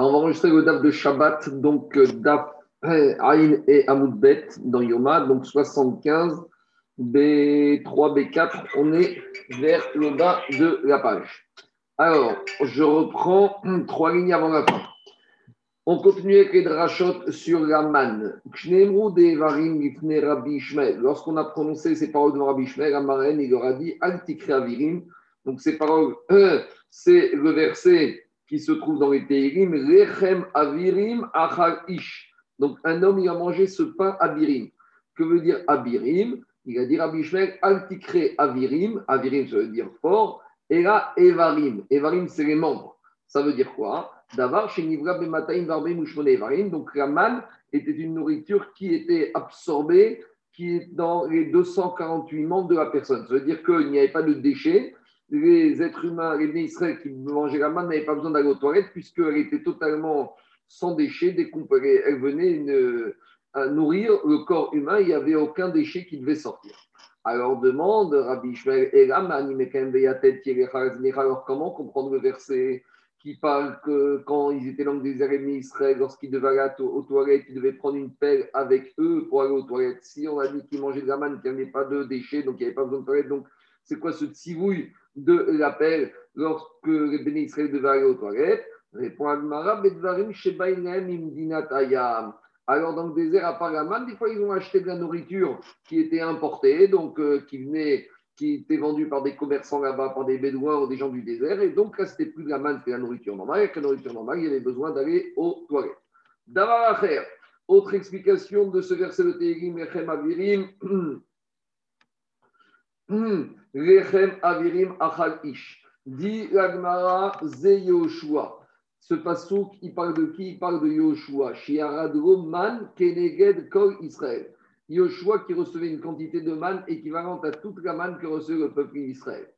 On va enregistrer le DAF de Shabbat, donc euh, DAF Aïn et Amoudbet dans Yoma, donc 75, B3, B4. On est vers le bas de la page. Alors, je reprends trois lignes avant la fin. On continue avec les drachot sur la manne. Lorsqu'on a prononcé ces paroles devant Rabbi Ishmael, la marraine, il leur a dit. Donc, ces paroles, c'est le verset qui se trouve dans les Teirim, Rechem Avirim Achal Ish. Donc un homme, il a mangé ce pain Abirim. Que veut dire Abirim Il a dit Rabbi Ishmael, Altikre Avirim. Avirim, ça veut dire fort. Et là, Evarim. Evarim, c'est les membres. Ça veut dire quoi? D'avoir chez Nivra Bemataim Varbim Evarim. Donc la manne était une nourriture qui était absorbée, qui est dans les 248 membres de la personne. Ça veut dire qu'il n'y avait pas de déchets les êtres humains, les bénis qui mangeaient la manne n'avaient pas besoin d'aller aux toilettes puisqu'elle était totalement sans déchets. Dès elle venait nourrir le corps humain, il n'y avait aucun déchet qui devait sortir. Alors demande Rabbi Ishmael, alors comment comprendre le verset qui parle que quand ils étaient dans le désert Israël, lorsqu'ils devaient aller aux toilettes, ils devaient prendre une pelle avec eux pour aller aux toilettes. Si on a dit qu'ils mangeaient de la manne, qu'il n'y avait pas de déchets, donc il n'y avait pas besoin de toilettes, donc c'est quoi ce tsivouille de l'appel lorsque les bénis Israël devaient aller aux toilettes Répond Agmara, Bedvarim Alors, dans le désert, à Paraman, des fois, ils ont acheté de la nourriture qui était importée, donc euh, qui venait, qui était vendue par des commerçants là-bas, par des bédouins ou des gens du désert. Et donc, là, c'était plus de la manne, c'était la nourriture normale. Avec la nourriture normale, il y avait besoin d'aller aux toilettes. Davar autre explication de ce verset de Tehillim, Echem Avirim. Rechem Avirim Achal Ish. Dit Lagmara Ze Yoshua. Ce pasouk, il parle de qui? Il parle de Yoshua. Shiaradro Man Keneged Kol Israël. Yoshua qui recevait une quantité de man équivalente à toute la manne que recevait le peuple d'Israël.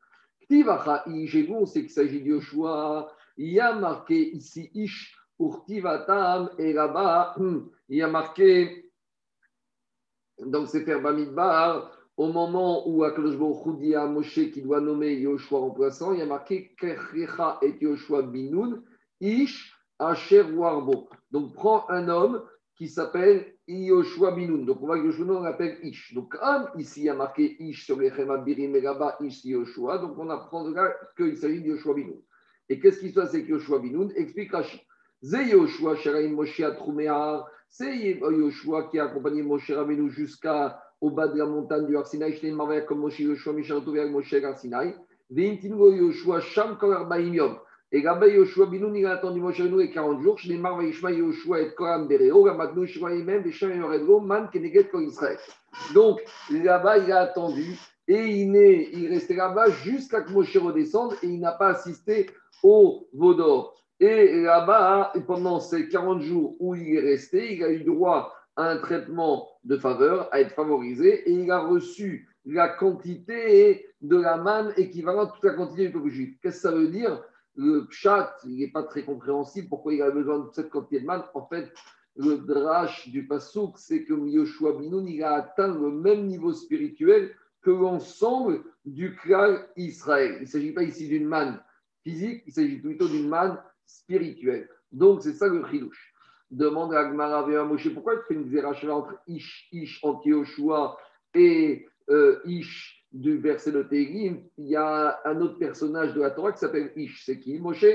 Ktivacha Ish, on sait qu'il s'agit de Yoshua. Il y a marqué ici Ish pour Tivatam et là-bas, il y a marqué c'est faire Bamidbar au moment où Akadosh Baruch Moshe qui doit nommer Yoshua remplaçant, il y a marqué Kechecha et Yoshua Binoun, Ish Asher Warbo. Donc prends un homme qui s'appelle Yoshua Binoun. Donc on voit que Yoshua on l'appelle Ish. Donc un, ici il y a marqué Ish sur les Birim et là-bas Ish Yoshua. Donc on apprend qu'il s'agit de Yoshua Binoun. Et qu'est-ce qui se passe avec Yoshua Binoun Explique Rashi. C'est Yoshua Sheraim Moshe Atrumear. C'est Yoshua qui a accompagné Moshe Rabbeinu jusqu'à au bas de la montagne du Arsinaï, je t'ai comme Moshe Yoshua, Mishan Tovia, Moshe Arsinaï. Veintingo Yoshua, Sham Kol Yom. Et là-bas, Yoshua Binoun, il a attendu Moshe Rabbeinu les 40 jours. Je t'ai marre, Yishma Yoshua et Koram Bereo, la Magnou Shua Yemem, et Shem Yoredro, Man Keneget Kol Israël. Donc, là-bas, il a attendu. Et il, est, il restait là-bas jusqu'à que Moshe redescende et il n'a pas assisté au Vaudor. Et là-bas, pendant ces 40 jours où il est resté, il a eu droit un traitement de faveur, à être favorisé, et il a reçu la quantité de la manne équivalente à toute la quantité du peuple juif. Qu'est-ce que ça veut dire? Le chat, il n'est pas très compréhensible. Pourquoi il a besoin de cette quantité de manne En fait, le drache du Passouk, c'est que Yoshua Binoun, il a atteint le même niveau spirituel que l'ensemble du clan Israël. Il ne s'agit pas ici d'une manne physique, il s'agit plutôt d'une manne spirituelle. Donc, c'est ça le chidouche. Demande à Agmara à Moshe pourquoi tu fais une zéracheva entre Ish, Ish, anti-Yoshua et euh, Ish du verset de Tehillim. Il y a un autre personnage de la Torah qui s'appelle Ish. C'est qui? Moshe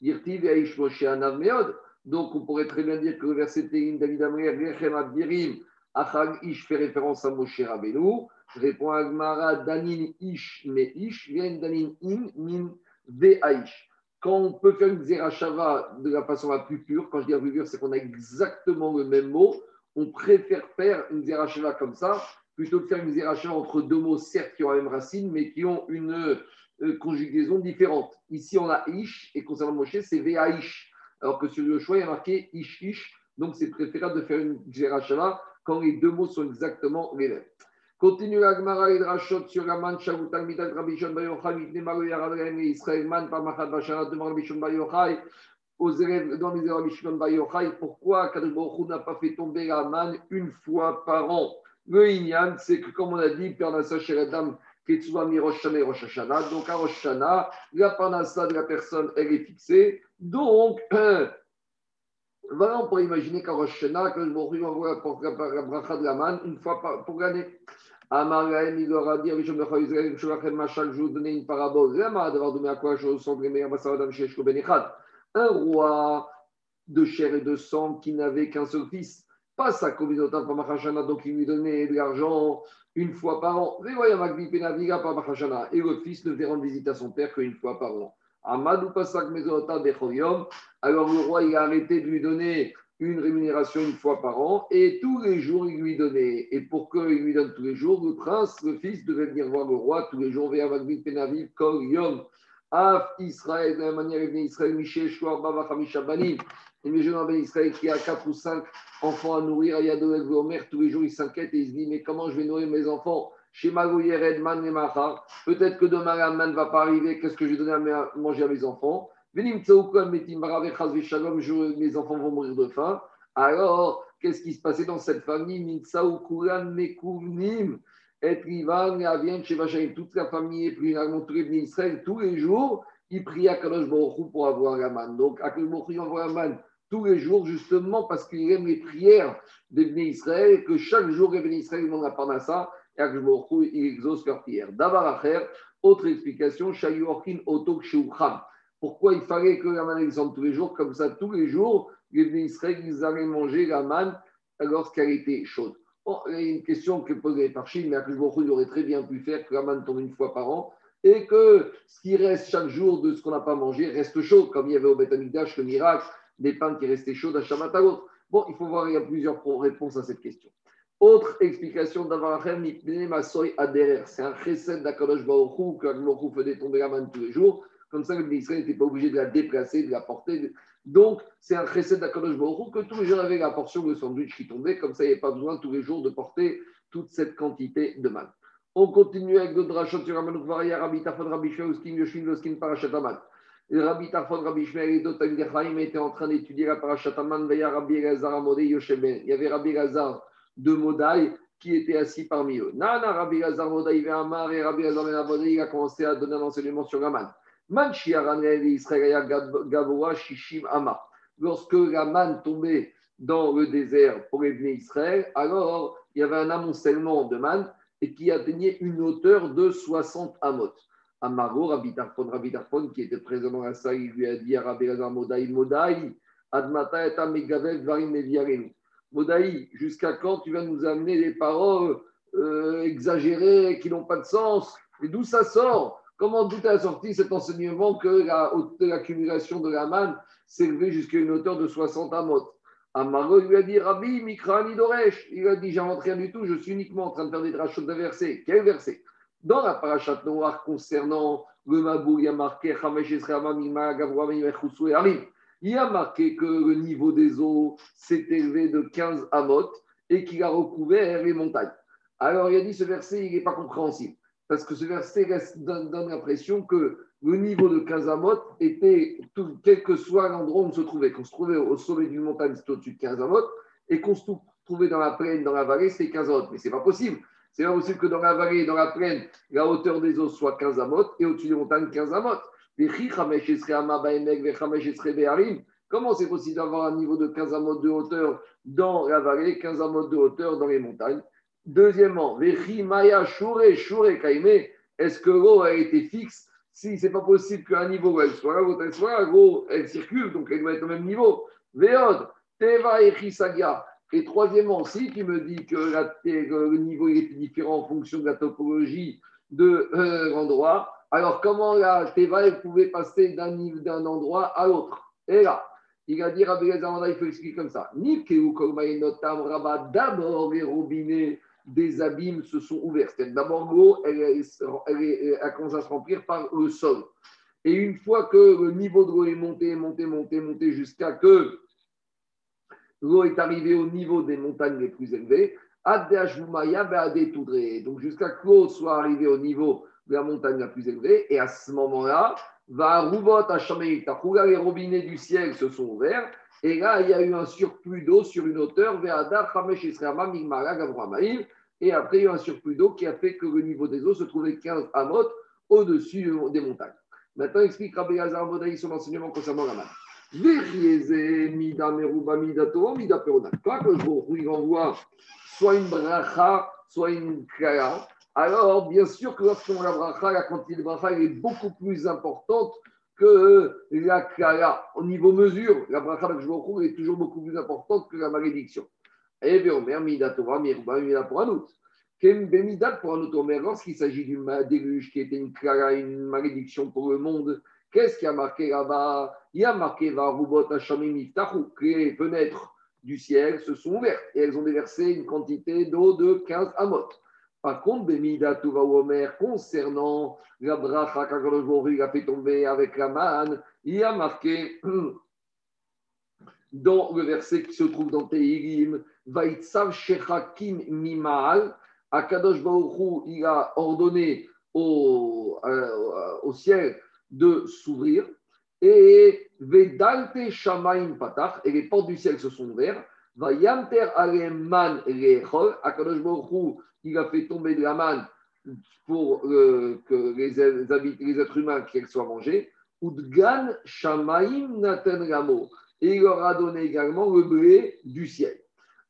Yirtiv et Ish Moshe Anav Meod. Donc on pourrait très bien dire que le verset Tehillim, David Amrer, Rechem Abdirim, Achag Ish fait référence à Moshe Rabbeinu. Répond Agmara, Danin Ish, mais Ish, vient Danin In, Min, Ve Aish. Quand on peut faire une Zerachava de la façon la plus pure, quand je dis la plus pure, c'est qu'on a exactement le même mot, on préfère faire une Zerachava comme ça, plutôt que faire une Zerachava entre deux mots, certes qui ont la même racine, mais qui ont une euh, conjugaison différente. Ici, on a Ish, et concernant Moshe, c'est Ve'aish. Alors que sur le choix, il y a marqué Ish Ish, donc c'est préférable de faire une Zerachava quand les deux mots sont exactement les mêmes. Continue la Gemara et Drachot sur la man Shavutal Mitat Rabbi Shon Bayochai, Mifne Maru Yaradrem et Israël Man Pamachat Bashana devant Rabbi Shon Bayochai, aux élèves dans les Rabbi Shon Bayochai. Pourquoi Kadribochou n'a pas fait tomber la man une fois par an? Le Inyan, c'est que comme on a dit, Père Nassa Sheredam, Ketsuva Mi Rosh Hashanah et Rosh. Donc à Rosh Hashanah, la parnassa de la personne, elle est fixée. Donc, Voilà, on pourrait imaginer qu'en Rosh Hashanah, que le envoie la bracha de la manne une fois pour l'année. Amaraem, il leur a dit, je vais vous donner une parabole. Un roi de chair et de sang qui n'avait qu'un seul fils, pas sa communauté pour Mahashana, donc il lui donnait de l'argent une fois par an. Et le fils ne devait rendre visite à son père qu'une fois par an. Alors le roi, il a arrêté de lui donner une rémunération une fois par an et tous les jours il lui donnait. Et pour qu'il lui donne tous les jours, le prince, le fils, devait venir voir le roi tous les jours Penaviv, Kol Yom. Af Israël, de la manière Israël, Michel, Shouar, Bava, Hamisha, Banim. Et les jeunes Israël qui a 4 ou 5 enfants à nourrir, il y a de Omer, tous les jours il s'inquiète et il se dit Mais comment je vais nourrir mes enfants? Peut-être que demain la manne ne va pas arriver. Qu'est-ce que je vais donner à manger à mes enfants? Mes enfants vont mourir de faim. Alors, qu'est-ce qui se passait dans cette famille? Toute la famille est pris Israël tous les jours, il prie à Kadosh Baruch pour avoir la manne. Donc, Kadosh Baruch envoie la manne tous les jours, justement parce qu'il aime les prières des Israël, que chaque jour, les Israël vont à ça, il exauce leurs prières. Davar autre explication, Shayuorkin Otok. Pourquoi il fallait que la manne descende tous les jours Comme ça, tous les jours, les Israël, ils allaient manger la manne lorsqu'elle était chaude. Bon, il y a une question que posait par Chine, mais Akhlbochou, il aurait très bien pu faire que la manne tombe une fois par an et que ce qui reste chaque jour de ce qu'on n'a pas mangé reste chaud, comme il y avait au Beth le miracle des pains qui restaient chauds d'un Shabbat à l'autre. Bon, il faut voir, il y a plusieurs réponses à cette question. Autre explication d'Avarachem, c'est un chesed d'Akadosh Baruchou, que Baruchou faisait tomber la manne tous les jours. Comme ça, le ministère n'était pas obligé de la déplacer, de la porter. Donc, c'est un chesed d'Akadosh Baruch que tous les jours avaient la portion de sandwich qui tombait. Comme ça, il n'y avait pas besoin tous les jours de porter toute cette quantité de mal. On continue avec d'autres rachot sur Amanoukvaria, Rabbi Tafon, Rabbi Uskin, Yoshin, Loskin, Parashataman. Rabbi Tafon, Rabbi et d'autres Chaim étaient en train d'étudier la Parashataman, Veya Rabbi Elazar, Amodé, Yosheben. Il y avait Rabbi Elazar de Modaï qui était assis parmi eux. Nana, Rabbi Elazar, Modaï, Amar et Rabbi Elazar, Ben il a commencé à donner un enseignement sur Raman. Lorsque la manne tombait dans le désert pour les Israël, alors il y avait un amoncellement de manne et qui atteignait une hauteur de 60 amot. Amaro, Rabbi Tarfon, Rabbi Tarfon, qui était présent dans la salle, il lui a dit à Rabbi Lazar Modaï, Modaï, Admata et Megavel, Varim Modaï, jusqu'à quand tu vas nous amener des paroles euh, exagérées qui n'ont pas de sens? Et d'où ça sort? Comment tout a sorti cet enseignement que l'accumulation de la manne s'élevait jusqu'à une hauteur de 60 amot Amaro lui a dit Rabbi, Mikrani Doresh. Il a dit J'invente rien du tout, je suis uniquement en train de faire des drachot de versets. Quel verset? Dans la parachat noire concernant le Mabou, il y a marqué il a marqué que le niveau des eaux s'est élevé de 15 amot et qu'il a recouvert les montagnes. Alors il a dit ce verset, n'est pas compréhensible parce que ce verset donne, l'impression que le niveau de Kazamot était, quel que soit l'endroit où on se trouvait, qu'on se trouvait au sommet d'une montagne, c'était au-dessus de 15 et qu'on se trouvait dans la plaine, dans la vallée, c'était 15 Mais ce n'est pas possible. C'est pas possible que dans la vallée et dans la plaine, la hauteur des eaux soit 15 et au-dessus des montagnes, 15 Comment c'est possible d'avoir un niveau de 15 de hauteur dans la vallée, 15 de hauteur dans les montagnes? Deuxièmement, est-ce que l'eau a été fixe? Si ce n'est pas possible qu'un niveau elle soit là, l'autre elle soit là, l'eau elle circule, donc elle doit être au même niveau. Teva et. Et troisièmement, si tu me dis que, le niveau est différent en fonction de la topologie de euh, l'endroit, alors comment la Teva pouvait passer d'un endroit à l'autre? Et là, il a dit Rabbi il faut expliquer comme ça. D'abord les robinets des abîmes se sont ouverts. D'abord, l'eau, elle, elle, a commencé à se remplir par le sol. Et une fois que le niveau de l'eau est monté, monté, monté, monté, jusqu'à que l'eau est arrivée au niveau des montagnes les plus élevées, donc jusqu'à que l'eau soit arrivée au niveau la montagne la plus élevée, et à ce moment-là, va les robinets du ciel se sont ouverts, et là, il y a eu un surplus d'eau sur une hauteur, et après, il y a eu un surplus d'eau qui a fait que le niveau des eaux se trouvait 15 amot au-dessus des montagnes. Maintenant, explique Rabbi Hazar Modaï son enseignement concernant la manne. Mida Meruba Mida Toro, Mida Perona. Pas que je envoie soit une bracha, soit une kala. Alors, bien sûr que lorsqu'on a la bracha, la quantité de bracha est beaucoup plus importante que la kala. Au niveau mesure, la bracha je vous est toujours beaucoup plus importante que la malédiction. Et bien, Mida Torah, Meruba Mida Poranut. Bemidat pour un autre lorsqu'il s'agit du déluge qui était une, une malédiction pour le monde, qu'est-ce qui a marqué là-bas? Il y a marqué Varubot Hashamim que les fenêtres du ciel se sont ouvertes et elles ont déversé une quantité d'eau de 15 amot. Par contre, Bemidat Omer, concernant la bracha qu'Akadosh a fait tomber avec la manne, il a marqué dans le verset qui se trouve dans Tehilim, Vaitsav Shechakim Mimal, Akadosh Baruchou, il a ordonné au, euh, au ciel de s'ouvrir. Et Vedalte Shamaim Patach, et les portes du ciel se sont ouvertes. Va Yamter Aleman Rechol, Akadosh Baruchou, il a fait tomber de la manne pour euh, que les, les, êtres humains qu'elles soient mangées. Udgan Shamaim Naten Ramo. Et il leur a donné également le blé du ciel.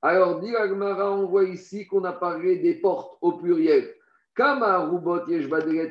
Alors, dit on voit ici qu'on a parlé des portes au pluriel. Kama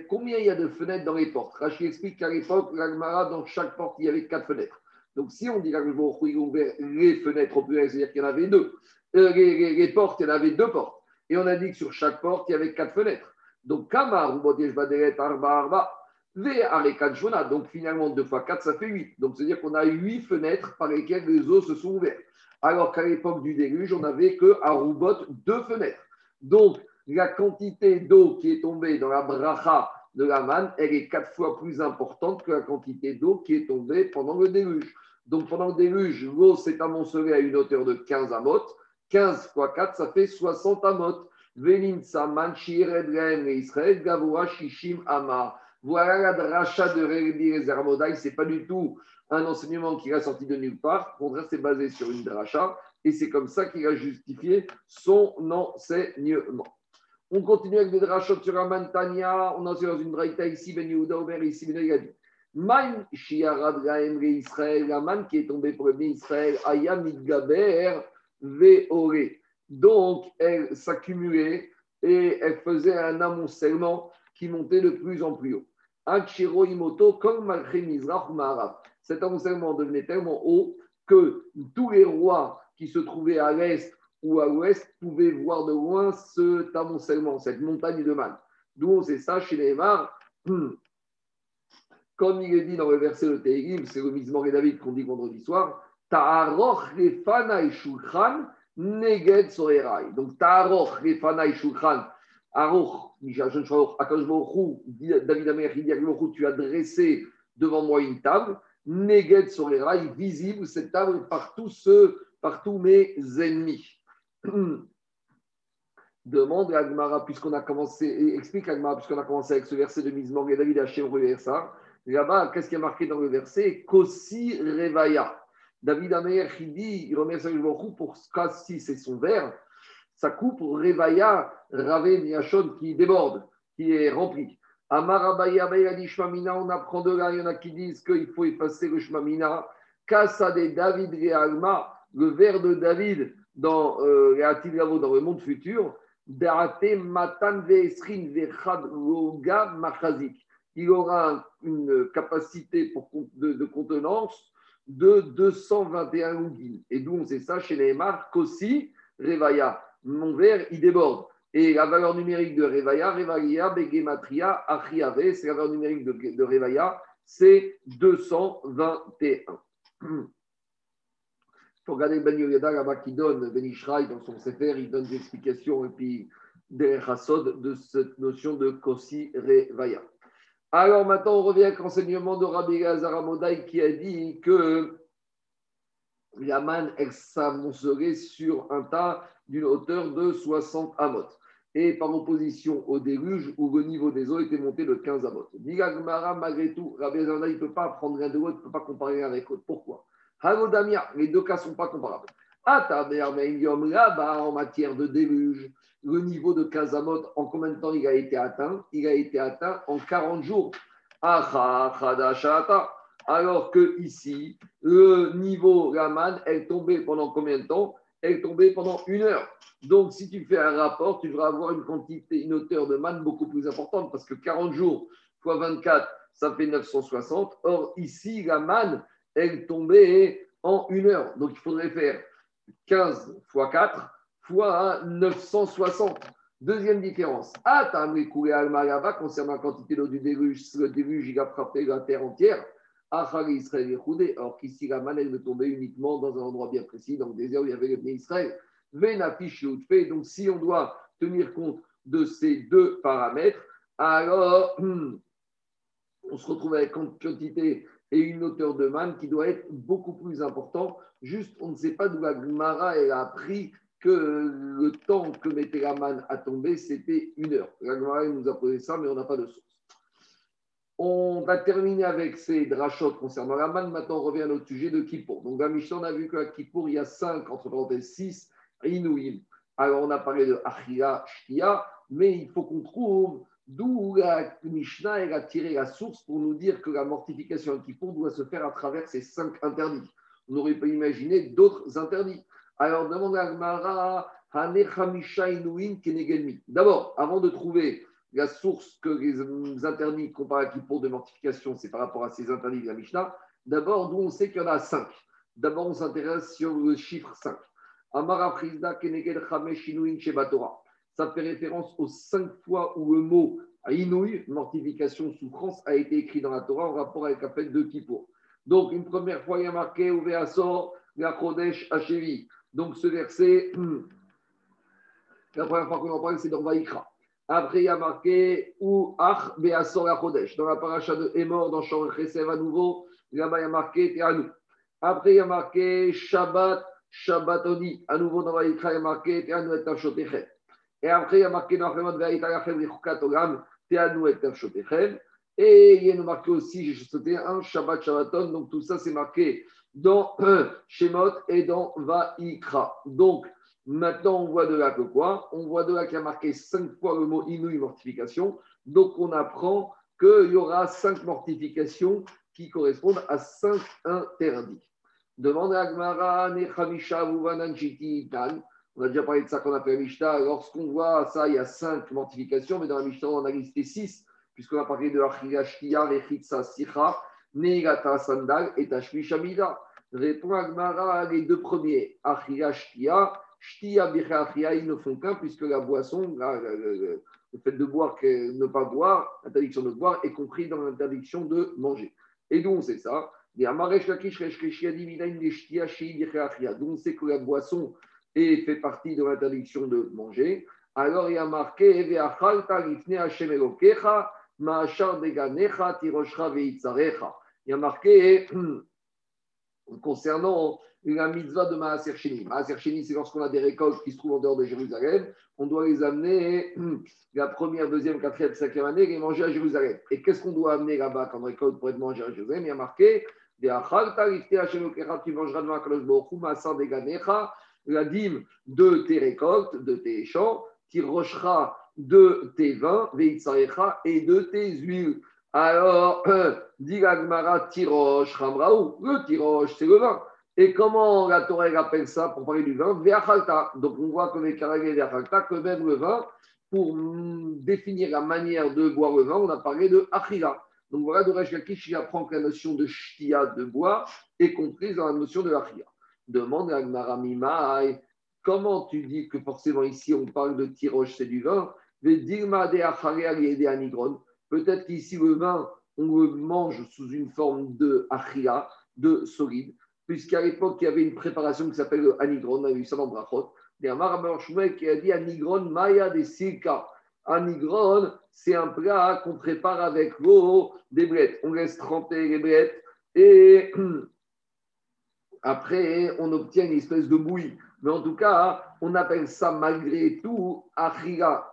combien il y a de fenêtres dans les portes? Rachid explique qu'à l'époque, l'Agmara, dans chaque porte, il y avait quatre fenêtres. Donc, si on dit qu'Agmara ouvert les fenêtres au pluriel, c'est-à-dire qu'il y en avait deux. Euh, les, portes, il y avait deux portes. Et on a dit que sur chaque porte, il y avait quatre fenêtres. Donc, Kama Rubot Yeshbaderet Arba Arba. Donc finalement, deux fois quatre, ça fait huit. Donc c'est-à-dire qu'on a huit fenêtres par lesquelles les eaux se sont ouvertes alors qu'à l'époque du déluge, on n'avait que à Roubot deux fenêtres. Donc, la quantité d'eau qui est tombée dans la bracha de la manne, elle est quatre fois plus importante que la quantité d'eau qui est tombée pendant le déluge. Donc, pendant le déluge, l'eau s'est amoncelée à une hauteur de 15 amot. 15 fois 4, ça fait 60 amot. Veninsa, Manchir, Edrem, Israël, Gavoa, Shishim, Amar. Voilà la dracha de Réli Ce c'est pas du tout un enseignement qui a sorti de nulle part. Au contraire, c'est basé sur une dracha et c'est comme ça qu'il a justifié son enseignement. On continue avec des drachot sur Amantania. On a dans une braïta ici, Ben Yehuda, Omer, ici, Ben Yadi. Man shiarad Israël, la qui est tombée pour le Israël, ayam gaber veore. Donc, elle s'accumulait et elle faisait un amoncellement qui montait de plus en plus haut. Akshiro imoto comme cet amoncellement devenait tellement haut que tous les rois qui se trouvaient à l'est ou à l'ouest pouvaient voir de loin cet amoncellement, cette montagne de mal. D'où on sait ça chez les. Comme il est dit dans le verset de Tehillim, c'est le misement et David qu'on dit vendredi soir, Ta'aroch et shulchan neged sorerai. Donc Ta'aroch et shulchan, Aroch, David Amer, il dit tu as dressé devant moi une table Neged rails, visible cette table par tous mes ennemis. Demande à Agmara, puisqu'on a commencé, explique Agmara, puisqu'on a commencé avec ce verset de Mizmor et David Hachem ça. Là-bas, qu'est-ce qui est marqué dans le verset? Kosi Revaya. David Amer, il dit, il remercie le pour Kasi, c'est son verre. Sa coupe Revaya, Rave Miachon, qui déborde, qui est rempli. Amarabaya Shmamina, on apprend de là, il y en a qui disent qu'il faut effacer le Shmamina. Kassa de David Realma, le vers de David dans euh, dans le monde futur? Darate Matan Veesrin Vechad Machazik. Il aura une capacité pour, de, de contenance de 221 lugin. Et d'où on sait ça chez les marques Kossi Revaya. Mon verre, il déborde. Et la valeur numérique de Revaya, Revaya, Begematria, Achiave, c'est la valeur numérique de, de Revaya, c'est 221. Pour regarder Ben Yoyada là-bas qui donne, Ben Ishraï dans son Sefer, il donne des explications et puis des rassod de cette notion de Kosi Revaya. Alors maintenant, on revient avec l'enseignement de Rabbi Gazaramodai qui a dit que la manne, s'amoncerait sur un tas d'une hauteur de 60 amot et par opposition au déluge où le niveau des eaux était monté de 15 amot. Gmara, malgré tout, Rabbi il ne peut pas prendre rien de l'autre, il ne peut pas comparer avec l'autre. Pourquoi? Hagodamia, les deux cas ne sont pas comparables. Là-bas, en matière de déluge, le niveau de 15 amot, en combien de temps il a été atteint? Il a été atteint en 40 jours. Alors que ici, le niveau, la manne, elle tombait pendant combien de temps? Elle tombait pendant une heure. Donc, si tu fais un rapport, tu devras avoir une quantité, une hauteur de manne beaucoup plus importante parce que 40 jours fois 24, ça fait 960. Or, ici, la manne, elle tombait en une heure. Donc, il faudrait faire 15 fois 4 fois 960. Deuxième différence. Ah, tu as coulé al concernant la quantité d'eau du déluge. Le déluge, il a frappé la terre entière. Israël Alors qu'ici, la manne, elle ne tombait uniquement dans un endroit bien précis, dans le désert où il y avait le Israël. Donc, si on doit tenir compte de ces deux paramètres, alors on se retrouve avec une quantité et une hauteur de manne qui doit être beaucoup plus important. Juste, on ne sait pas d'où la Gemara a appris que le temps que mettait la manne à tomber, c'était une heure. La Gemara nous a posé ça, mais on n'a pas de source. On va terminer avec ces drachotes concernant la manne. Maintenant, on revient à notre sujet de Kippour. Donc, la Mishnah, on a vu qu'à Kippour, il y a cinq, entre parenthèses, six Inouïm. Alors, on a parlé de Achia, Shkia, mais il faut qu'on trouve d'où la Mishnah a tiré la source pour nous dire que la mortification qui Kippour doit se faire à travers ces cinq interdits. On n'aurait pas imaginé d'autres interdits. Alors, demande à Gmara, D'abord, avant de trouver la source que les interdits comparés à Kippour de mortification, c'est par rapport à ces interdits de la Mishnah, d'abord, d'où on sait qu'il y en a cinq. D'abord, on s'intéresse sur le chiffre 5. Amara Keneged Ça fait référence aux cinq fois où le mot Inouï, mortification, souffrance, a été écrit dans la Torah en rapport avec la fête de Kippour. Donc, une première fois, il y a marqué Uveasor, la Kodesh Hachevi. Donc, ce verset, la première fois qu'on en parle, c'est dans Vaikra. Après, il y a marqué Ou Ach Beasor la Kodesh. Dans la paracha de Emor, dans Shor Chesev à nouveau, là-bas, il y a marqué Teanou. Après, il y a marqué Shabbat Shabbatoni, à nouveau dans Vaïkra, il y a marqué Teanu et Tavshotechem. Et après, il y a marqué dans et il y a marqué aussi, j'ai sauté un Shabbat Shabbaton, donc tout ça c'est marqué dans Shemot et dans Vaïkra. Donc maintenant on voit de là que quoi? On voit de là qu'il y a marqué cinq fois le mot Inouï mortification. Donc on apprend qu'il y aura cinq mortifications qui correspondent à cinq interdits. Demande à Gmara, Nechamisha, Tan. On a déjà parlé de ça qu'on appelle Mishnah. Lorsqu'on voit ça, il y a cinq mortifications, mais dans la Mishnah, on a listé six, puisqu'on a parlé de Achia Shkia, Rechitsa, Sicha, Neigata, Sandal et Tashmi Shamida. Répond à Gmara, les deux premiers, Achia Shkia, Shtia, Bicha, Achia, ils ne font qu'un, puisque la boisson, le fait de boire, ne pas boire, l'interdiction de boire, est compris dans l'interdiction de manger. Et d'où on sait ça donc on sait que la boisson est, fait partie de l'interdiction de manger. Alors il y a marqué Il y a marqué concernant la mitzvah de Maaser Sheni. Maaser Sheni, c'est lorsqu'on a des récoltes qui se trouvent en dehors de Jérusalem, on doit les amener la première, deuxième, quatrième, cinquième année, les manger à Jérusalem. Et qu'est-ce qu'on doit amener là-bas comme récolte pour être mangé à Jérusalem? Il y a marqué tu mangeras devant la dîme de tes récoltes, de tes champs, rocheras de tes vins, et de tes huiles. Alors, dit la tiroche ramraou, le tiroche, c'est le vin. Et comment la Torah appelle ça pour parler du vin? Donc on voit que les ve'achalta, même le vin, pour définir la manière de boire le vin, on a parlé de achila. Donc voilà, Lakish, il apprend que la notion de shtia, de bois, est comprise dans la notion de l'achia. Demande à Gmaramimai, comment tu dis que forcément ici on parle de tiroche, c'est du vin? Peut-être qu'ici le vin, on le mange sous une forme de achia, de solide, puisqu'à l'époque il y avait une préparation qui s'appelle le anigron, on a vu ça dans Brachot. Il y a un qui a dit anigron maya de silka. Anigron, c'est un plat qu'on prépare avec l'eau des blettes. On laisse tremper les blettes et après, on obtient une espèce de bouillie. Mais en tout cas, on appelle ça malgré tout achira.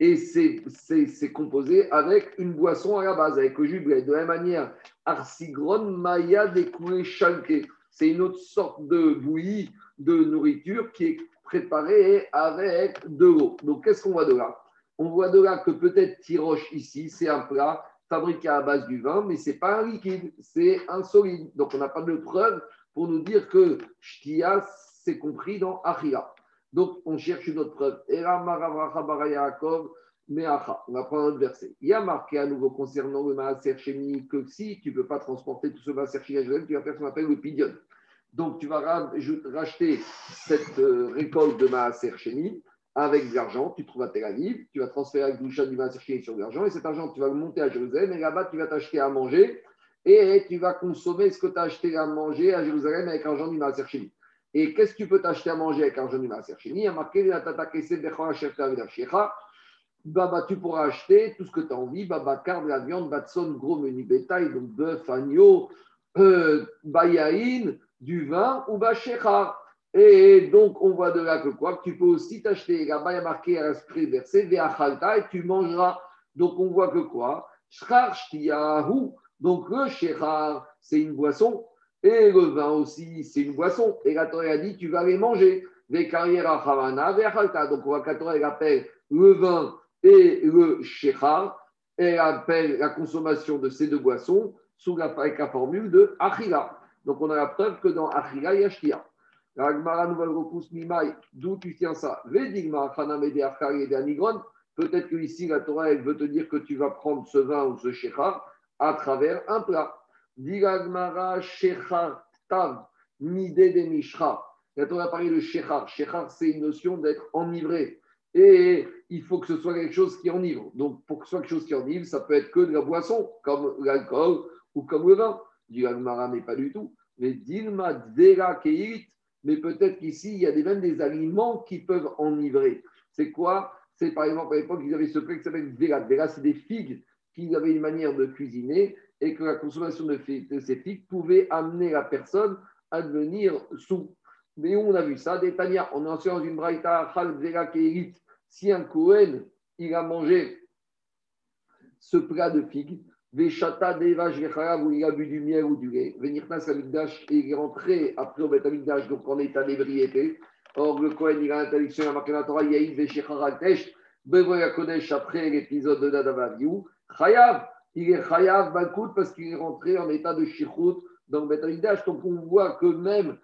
Et c'est composé avec une boisson à la base, avec le jus de bled. De la même manière, arsigron maya découlé chalke. C'est une autre sorte de bouillie de nourriture qui est préparée avec de l'eau. Donc, qu'est-ce qu'on voit de là? On voit de là que peut-être tiroche ici, c'est un plat fabriqué à base du vin, mais ce n'est pas un liquide, c'est un solide. Donc on n'a pas de preuve pour nous dire que Shtia, c'est compris dans Achia. Donc on cherche une autre preuve. On va prendre un autre verset. Il y a marqué à nouveau concernant le maaser chimique que si tu ne peux pas transporter tout ce maaser chimique tu vas faire ce qu'on appelle le pidion. Donc tu vas racheter cette euh, récolte de maaser chimique avec de l'argent, tu trouves à Tel Aviv, tu vas transférer avec Doucha du maaser chimique sur de l'argent et cet argent tu vas le monter à Jérusalem et là-bas tu vas t'acheter à manger et tu vas consommer ce que tu as acheté à manger à Jérusalem avec l'argent du maaser. Et qu'est-ce que tu peux t'acheter à manger avec l'argent du maaser Il y a marqué bah, tu pourras acheter tout ce que tu as envie, baba, carne, la viande, batson, gros menu bétail, donc bœuf, agneau, euh, bayaïn, du vin ou bachécha. Et donc, on voit de là que quoi? Tu peux aussi t'acheter, là-bas, il y a marqué à l'esprit versé, et tu mangeras. Donc, on voit que quoi Donc, le shechar, c'est une boisson. Et le vin aussi, c'est une boisson. Et la Torah a dit, tu vas les manger. Donc, on voit que la Torah appelle le vin et le shechar, elle appelle la consommation de ces deux boissons sous la, avec formule de achila. Donc on a la preuve que dans achila, il y a shtia. La d'où tu tiens ça? Peut-être que ici la Torah elle veut te dire que tu vas prendre ce vin ou ce shechar à travers un plat. Digagmara shechar tav mide de mishra. La Torah parlé de shechar. Shechar, c'est une notion d'être enivré. Et il faut que ce soit quelque chose qui enivre. Donc, pour que ce soit quelque chose qui enivre, ça peut être que de la boisson, comme l'alcool ou comme le vin. Du Agmara, mais pas du tout. Mais Dilma Dera Keit, mais peut-être qu'ici, il y a même des aliments qui peuvent enivrer. C'est quoi? C'est par exemple, à l'époque, ils avaient ce plat qui s'appelle Dera. Dera, c'est des figues qu'ils avaient une manière de cuisiner et que la consommation de, ces figues pouvait amener la personne à devenir sous. Mais où on a vu ça Des on est en dans une braïta, si un Kohen, il a mangé ce plat de figues, Veshata Devash où il a bu du miel ou du lait, Venirtas Amigdash, et il est rentré après au Bet Amigdash, donc en état d'ébriété. Or, le Kohen, il a marqué dans la Torah, Yaïd Veshechara Tesh, Bevoya Kodesh, après l'épisode de Dadavaviou. Chayav, il est Chayav Bakout parce qu'il est rentré en état de Shichut dans le Bet Amigdash. Donc, on voit que même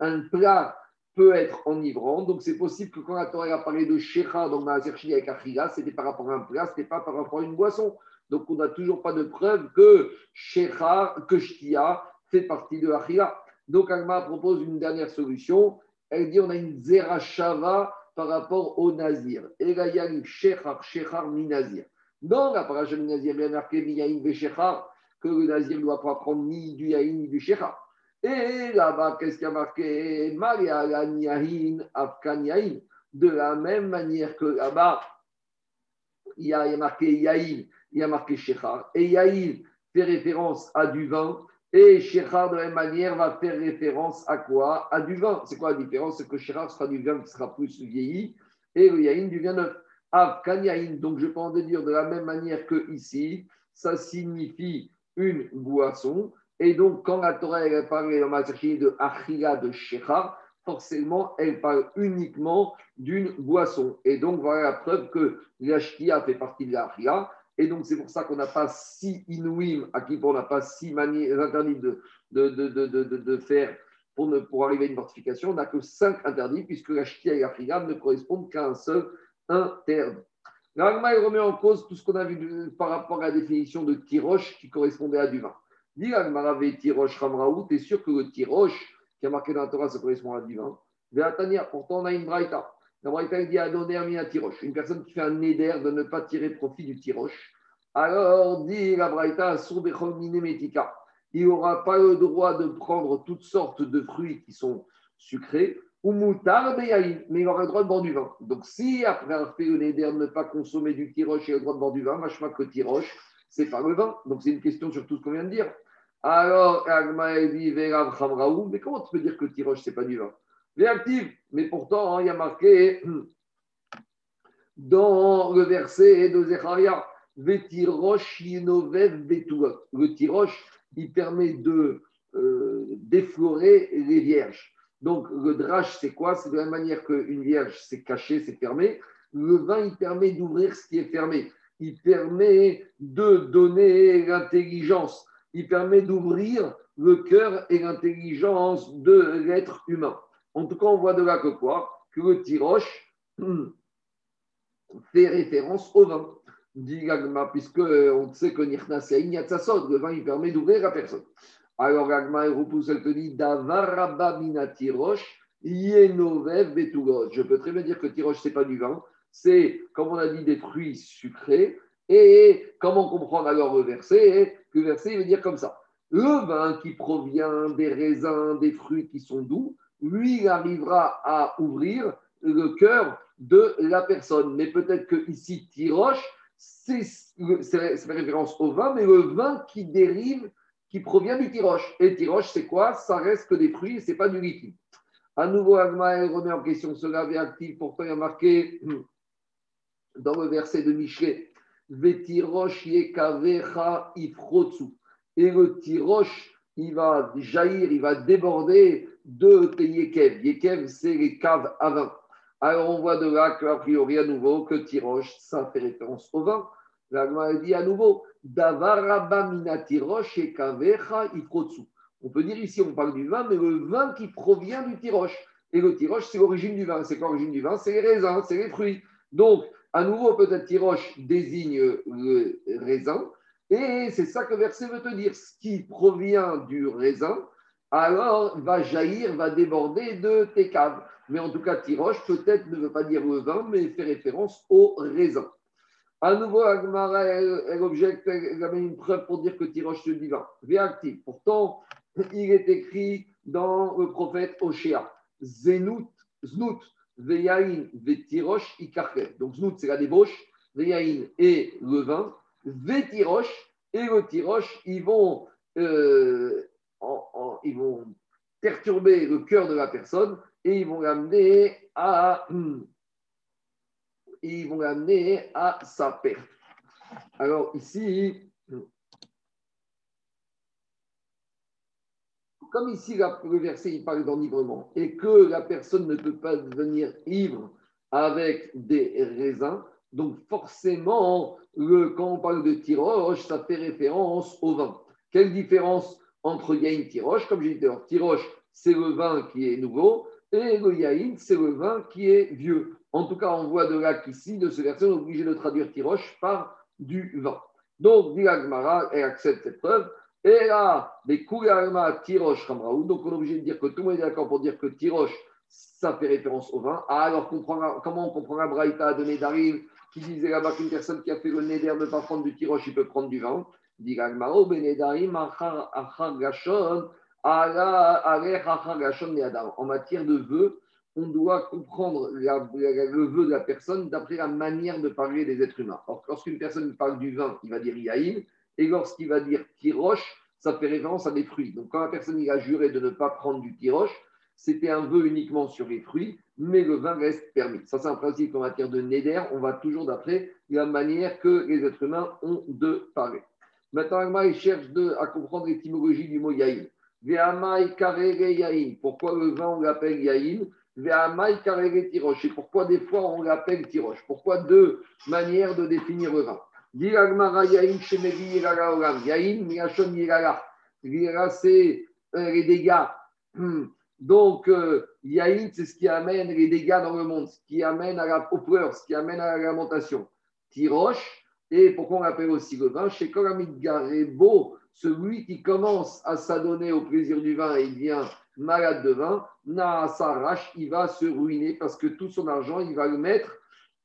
un plat peut être enivrant. Donc, c'est possible que quand la Torah a parlé de Shecha, donc Maaser avec Achila, c'était par rapport à un plat, ce n'était pas par rapport à une boisson. Donc, on n'a toujours pas de preuve que Shecha, que Shtia fait partie de Achila. Donc, Alma propose une dernière solution. Elle dit on a une Zerachava par rapport au Nazir. Une Shechar, Shechar, Nazir. Dans la paracha du Nazir, il y a marqué que le Nazir ne doit pas prendre ni du Yaïn ni du Shechar. Et là-bas, qu'est-ce qui a marqué? De la même manière que là-bas, il y, a, marqué Yaïn, il y a marqué Shechar. Et Yaïn fait référence à du vin. Et Shechar, de la même manière, va faire référence à quoi? À du vin. C'est quoi la différence? C'est que Shechar sera du vin qui sera plus vieilli et le Yaïn du vin neuf. Donc, je peux en dire de la même manière que ici, ça signifie une boisson. Et donc, quand la Torah elle parle de Achila de Shechar, forcément, elle parle uniquement d'une boisson. Et donc, voilà la preuve que l'Ashkia fait partie de l'Achila. Et donc, c'est pour ça qu'on n'a pas six inouïm, à qui on n'a pas manières interdites de, de, faire pour, arriver à une mortification. On n'a que cinq interdits, puisque l'Ashkia et l'Achila ne correspondent qu'à un seul interdit. L'Agma, remet en cause tout ce qu'on a vu par rapport à la définition de tiroche qui correspondait à du vin. Dis tiroche ramraout, t'es sûr que le tiroche qui a marqué dans la Torah, ça correspond à divin. Pourtant, on a une braïta. La braïta dit à donner un tiroche. Une personne qui fait un néder de ne pas tirer profit du tiroche. Alors, dit la braïta, il n'aura pas le droit de prendre toutes sortes de fruits qui sont sucrés, ou mais il aura le droit de boire du vin. Donc, si après avoir fait le néder de ne pas consommer du tiroche, a le droit de boire du vin, machma que tiroche, c'est pas le vin. Donc, c'est une question sur tout ce qu'on vient de dire. Alors, dit mais comment tu peux dire que Tiroche, ce n'est pas du vin? Réactive, mais pourtant, hein, il y a marqué dans le verset de Zecharia, Le tiroche, il permet de euh, déflorer les vierges. Donc, le drache, c'est quoi? C'est de la même manière qu'une vierge, c'est caché, c'est fermé. Le vin, il permet d'ouvrir ce qui est fermé il permet de donner l'intelligence, il permet d'ouvrir le cœur et l'intelligence de l'être humain. En tout cas, on voit de là que quoi? Que le tiroche fait référence au vin, dit Gagma, puisque on sait que Nirnas le vin, il permet d'ouvrir la personne. Alors Gagma, elle repousse, elle te dit Davaraba tiroche, Je peux très bien dire que tiroche, ce n'est pas du vin, c'est, comme on a dit, des fruits sucrés. Et comment comprendre alors le verset? Le verset, il veut dire comme ça. Le vin qui provient des raisins, des fruits qui sont doux, lui, il arrivera à ouvrir le cœur de la personne. Mais peut-être que ici, tiroche, c'est fait référence au vin, mais le vin qui dérive, qui provient du tiroche. Et tiroche, c'est quoi? Ça reste que des fruits, c'est pas du liquide. À nouveau, Agma remet en question cela, actif. Pourtant, il y a marqué dans le verset de Michelet. Et le tiroche, il va jaillir, il va déborder de yekev. Yekev, c'est les caves à vin. Alors on voit de là qu'a priori à nouveau que tiroche, ça fait référence au vin. L'Agma dit à nouveau, On peut dire ici, on parle du vin, mais le vin qui provient du tiroche. Et le tiroche, c'est l'origine du vin. C'est quoi l'origine du vin? C'est les raisins, c'est les fruits. Donc, à nouveau, peut-être tiroche désigne le raisin. Et c'est ça que le verset veut te dire. Ce qui provient du raisin, alors va jaillir, va déborder de tes caves. Mais en tout cas, tiroche peut-être ne veut pas dire le vin, mais fait référence au raisin. À nouveau, Agmara, elle, objecte, elle a une preuve pour dire que tiroche c'est du vin. actif. Pourtant, il est écrit dans le prophète Oshéa, Zenout, Znout, Veyain, Vetirosh, Ikarkel. Donc, Znout, c'est la débauche. Veyain et le vin. Vetirosh et le tiroche, ils vont, euh, ils vont perturber le cœur de la personne et ils vont l'amener à, ils vont l'amener à sa perte. Alors ici, comme ici le verset il parle d'enivrement et que la personne ne peut pas devenir ivre avec des raisins, donc forcément, quand on parle de tiroche, ça fait référence au vin. Quelle différence entre yain et tiroche Comme j'ai dit, tiroche, c'est le vin qui est nouveau et le yain, c'est le vin qui est vieux. En tout cas, on voit de là qu'ici, de ce verset, on est obligé de traduire tiroche par du vin. Donc, Dilagmara, elle accepte cette preuve. Et là, les Koularma Tirosh Ramraoud, donc on est obligé de dire que tout le monde est d'accord pour dire que Tirosh, ça fait référence au vin. Ah, alors comment on comprend la Braïta de Nedarim qui disait là-bas qu'une personne qui a fait le Neder de ne pas prendre du Tirosh, il peut prendre du vin Dit Gagmaro, Benedarim, Achar Gashon, En matière de vœux, on doit comprendre le vœu de la personne d'après la manière de parler des êtres humains. Or, lorsqu'une personne parle du vin, il va dire Yaïn. Et lorsqu'il va dire tiroche, ça fait référence à des fruits. Donc quand la personne a juré de ne pas prendre du tiroche, c'était un vœu uniquement sur les fruits, mais le vin reste permis. Ça, c'est un principe en matière de neder. On va toujours d'après la manière que les êtres humains ont de parler. Maintenant, il cherche à comprendre l'étymologie du mot yaïn. Pourquoi le vin, on l'appelle yaïn? Et pourquoi des fois, on l'appelle tiroche Pourquoi deux manières de définir le vin? C'est euh, les dégâts. Hmm. Donc, euh, Yain, c'est ce qui amène les dégâts dans le monde, ce qui amène à la pleurs, ce qui amène à la lamentation. Tiroche, et pourquoi on l'appelle aussi le vin? Chez Kolamid Garebo, celui qui commence à s'adonner au plaisir du vin il devient malade de vin, na s'arrache, il va se ruiner parce que tout son argent, il va le mettre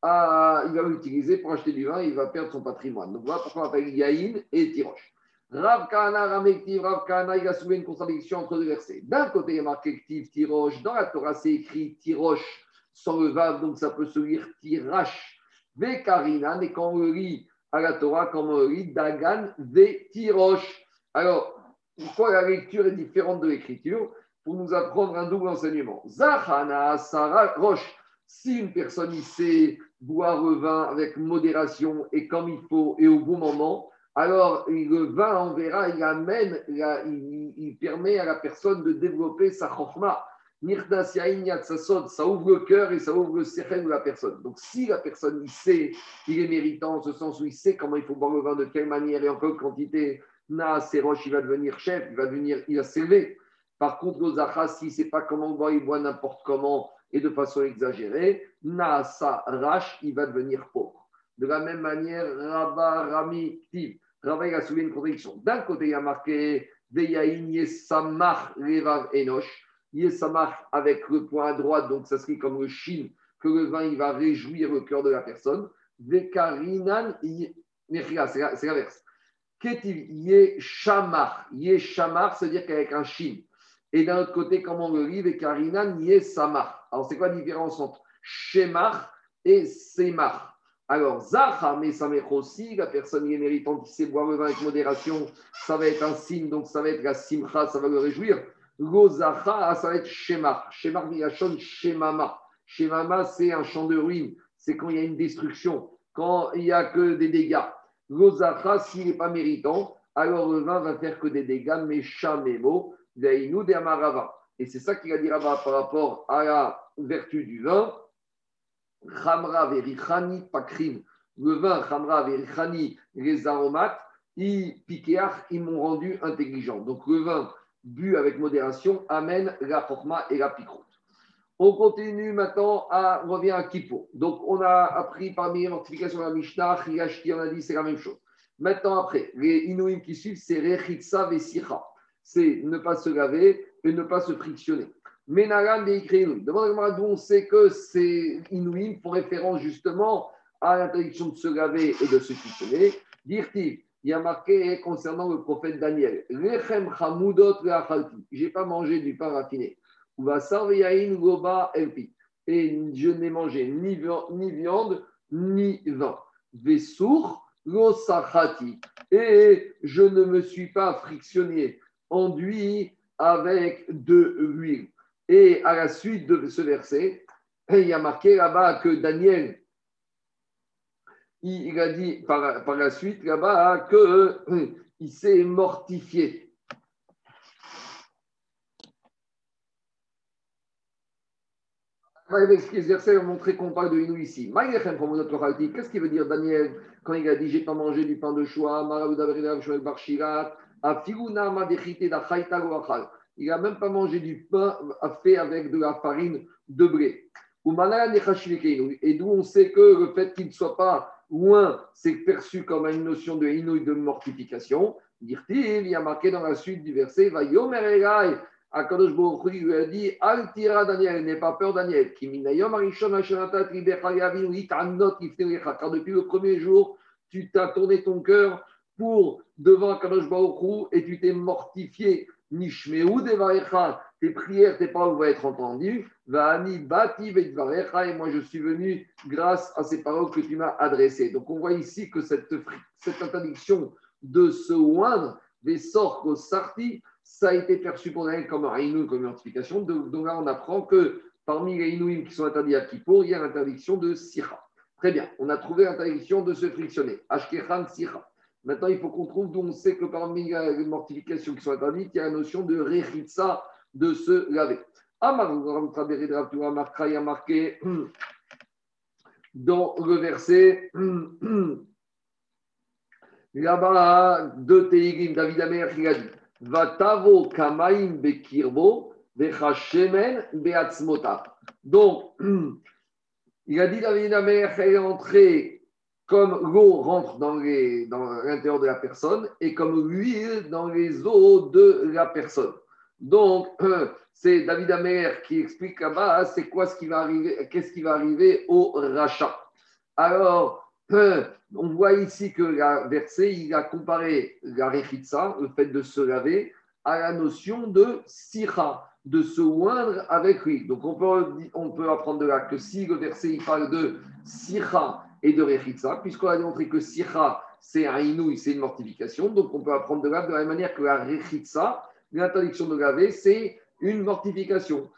il va l'utiliser pour acheter du vin, il va perdre son patrimoine. Donc voilà pourquoi on appelle Yaïn et Tiroche. Rav Kahana, Ramektiv, Rav Kahana, il a soulevé une contradiction entre deux versets. D'un côté, il y a marqué Tiroche. Dans la Torah, c'est écrit Tiroche sans le Vav, donc ça peut se lire Tirash. Vekarina, et quand on lit à la Torah, comme on lit Dagan, Ve Tiroche. Alors, pourquoi la lecture est différente de l'écriture? Pour nous apprendre un double enseignement. Zahana, Sarah, Roche. Si une personne sait boire le vin avec modération et comme il faut et au bon moment, alors le vin, on verra, il amène, il, permet à la personne de développer sa chorma. ça ouvre le cœur et ça ouvre le cerveau de la personne. Donc, si la personne, il sait, il est méritant, en ce sens où il sait comment il faut boire le vin, de quelle manière et en quelle quantité, na, c'est roche, il va devenir chef, il va devenir, il va s'élever. Par contre, le s'il ne sait pas comment boire, il boit n'importe comment et de façon exagérée, na, sa, rache, il va devenir pauvre. De la même manière, Rabba, Rami, Tiv. Rabba, il a soulevé une contradiction. D'un côté, il a marqué Veyaïn, Yesamach, Levav, Enoch Yesamach avec le point à droite, donc ça serait comme le chine, que le vin il va réjouir le cœur de la personne. Vekarinan, c'est l'inverse. Ketiv Yeshamach, Yeshamach, c'est-à-dire qu'avec un chine. Et d'un autre côté, comment on le lit, Vekarinan, Yesamach. Alors c'est quoi la différence entre Shemach et Semach alors, Zacha, mais aussi, la personne est méritante qui sait boire le vin avec modération, ça va être un signe, donc ça va être la simcha, ça va le réjouir. Gozacha, ça va être Shemar. Shemar Viachon, Shemama. Shemama, c'est un champ de ruines. C'est quand il y a une destruction, quand il n'y a que des dégâts. Gozacha, s'il n'est pas méritant, alors le vin va faire que des dégâts, mais Amarava. Et c'est ça qu'il a dit là-bas par rapport à la vertu du vin. Khamra verichani pakrim. Le vin, Khamra verichani, les aromates, ils, ils m'ont rendu intelligent. Donc le vin, bu avec modération, amène la forma et la piquante. On continue maintenant, à, on revient à Kippo. Donc, on a appris parmi les mortifications de la Mishnah, Hiyashti, on a dit c'est la même chose. Maintenant, après, les Inouïm qui suivent, c'est Rechitsa Vesicha. C'est ne pas se laver et ne pas se frictionner. Menaran de Ikréinouim. Demandez-moi d'où on sait que c'est Inouïm pour référence justement à l'interdiction de se laver et de se frictionner. Dirti, il y a marqué concernant le prophète Daniel Lechem Je n'ai pas mangé du pain raffiné. Goba Elpi. Et je n'ai mangé ni viande, ni vin. Vesour Sachati. Et je ne me suis pas frictionné, enduit avec de l'huile. Et à la suite de ce verset, il y a marqué là-bas que Daniel il, a dit par, par la suite là-bas qu'il euh, s'est mortifié. On va expliquer ce verset et montrer qu'on parle de nous ici. Qu'est-ce qu'il veut dire Daniel quand il a dit J'ai pas mangé du pain de choix, il n'a même pas mangé du pain fait avec de la farine de blé. Et d'où on sait que le fait qu'il ne soit pas loin, c'est perçu comme une notion de inouï de mortification. il y a marqué dans la suite du verset, va yomer Akadosh Baruch lui a dit Altira Daniel, n'aie pas peur Daniel. Car depuis le premier jour, tu t'as tourné ton cœur pour devant Akadosh Baruch et tu t'es mortifié. Nishmeu devarecha, tes prières, tes paroles vont être entendues. Vani bati et moi je suis venu grâce à ces paroles que tu m'as adressées. Donc on voit ici que cette, interdiction de se oindre, des sorts qu'au sarti, ça a été perçu pour elle comme un comme une mortification. Donc là on apprend que parmi les inouïs qui sont interdits à Kippour, il y a l'interdiction de sira. Très bien, on a trouvé l'interdiction de se frictionner. Ashkechan sira. Maintenant, il faut qu'on trouve d'où on sait que parmi les mortifications qui sont interdites, il y a la notion de rechitsa, de se laver. Il a marqué dans le verset là-bas de Teigim, David Amer, il a dit Vatavo kamaim bekirbo vechashemen beatzmota. Donc, il a dit David Amer, est entrée comme l'eau rentre dans, l'intérieur de la personne et comme l'huile dans les os de la personne. Donc, c'est David Amer qui explique là-bas, c'est quoi ce qui va arriver, qu'est-ce qui va arriver au rachat. Alors, on voit ici que la verset, il a comparé la rechitsa, le fait de se laver, à la notion de sira, de se oindre avec lui. Donc, on peut, on peut apprendre de là que si le verset il parle de sira et de Rechitsa, puisqu'on a démontré que Sikha, c'est un inouï, c'est une mortification. Donc on peut apprendre de là de la même manière que la Rechitsa, l'interdiction de laver, c'est une mortification.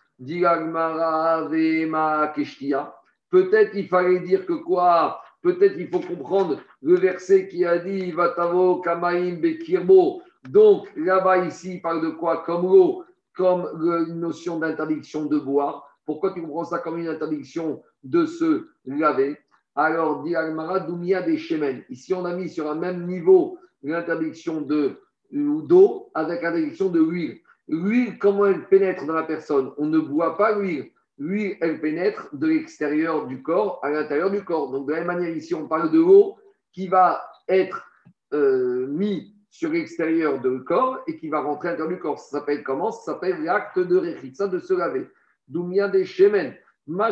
Peut-être il fallait dire que quoi? Peut-être il faut comprendre le verset qui a dit Vatavo Kamaim Bekirbo. Donc là-bas, ici, il parle de quoi? Comme l'eau comme une notion d'interdiction de boire. Pourquoi tu comprends ça comme une interdiction de se laver? Alors, dit Almara, Doumia des Shemen. Ici, on a mis sur un même niveau l'interdiction de d'eau avec l'interdiction de l'huile. L'huile, comment elle pénètre dans la personne? On ne boit pas l'huile. L'huile, elle pénètre de l'extérieur du corps à l'intérieur du corps. Donc, de la même manière, ici, on parle de l'eau qui va être euh, mis sur l'extérieur du corps et qui va rentrer à l'intérieur du corps. Ça s'appelle comment? Ça s'appelle l'acte de rechitza, de se laver. Doumia des shemen. De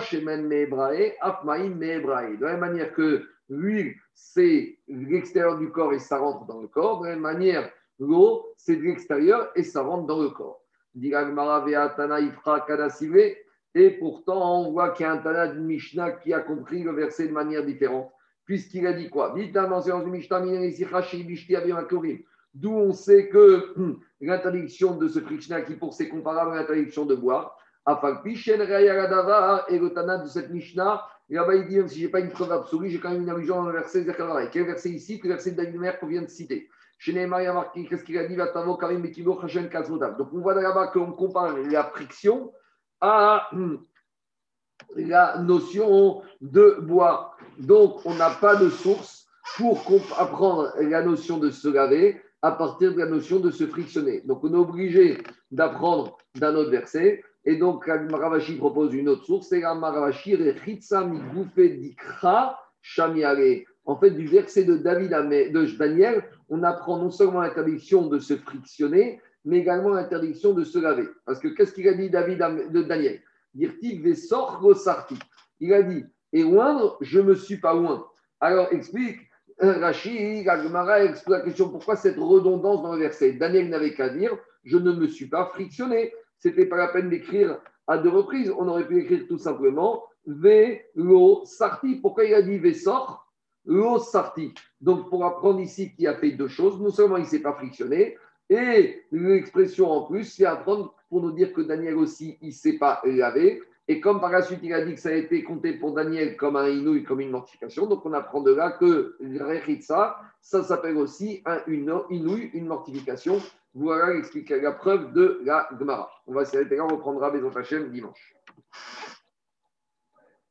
la même manière que l'huile, c'est l'extérieur du corps et ça rentre dans le corps. De la même manière, l'eau, c'est de l'extérieur et ça rentre dans le corps. Et pourtant, on voit qu'il y a un Tana de Mishnah qui a compris le verset de manière différente puisqu'il a dit quoi? D'où on sait que hum, l'interdiction de ce Krishna qui pour c'est comparable à l'interdiction de boire. Et le Tana de cette Mishnah, là-bas il dit même si je n'ai pas une preuve absolue, j'ai quand même une allusion dans le verset Zechariah. Quel verset ici Le verset d'Agmer qu'on vient de citer. Qu'est-ce qu'il a dit Donc on voit là-bas qu'on compare la friction à la notion de bois. Donc, on n'a pas de source pour apprendre la notion de se laver à partir de la notion de se frictionner. Donc, on est obligé d'apprendre d'un autre verset. Et donc, Maravashi propose une autre source, c'est la Maravashi Dikra Shamiare. En fait, du verset de, David, de Daniel, on apprend non seulement l'interdiction de se frictionner, mais également l'interdiction de se laver. Parce que qu'est-ce qu'il a dit David de Daniel? Il a dit, et oindre, je ne me suis pas oint. Alors explique, euh, Rachid, Agmara explique la question pourquoi cette redondance dans le verset? Daniel n'avait qu'à dire, je ne me suis pas frictionné. C'était pas la peine d'écrire à deux reprises. On aurait pu écrire tout simplement Ve lo sarti. Pourquoi il a dit Ve sort Lo sarti. Donc pour apprendre ici qu'il a fait deux choses, non seulement il ne s'est pas frictionné, et l'expression en plus, c'est apprendre pour nous dire que Daniel aussi, il ne s'est pas lavé. Et comme par la suite, il a dit que ça a été compté pour Daniel comme un inouï, comme une mortification, donc on apprend de là que Rechitsa, ça s'appelle aussi un inouï, une mortification. Voilà la preuve de la Gemara. On va s'arrêter là, on reprendra Bézon Hachem dimanche.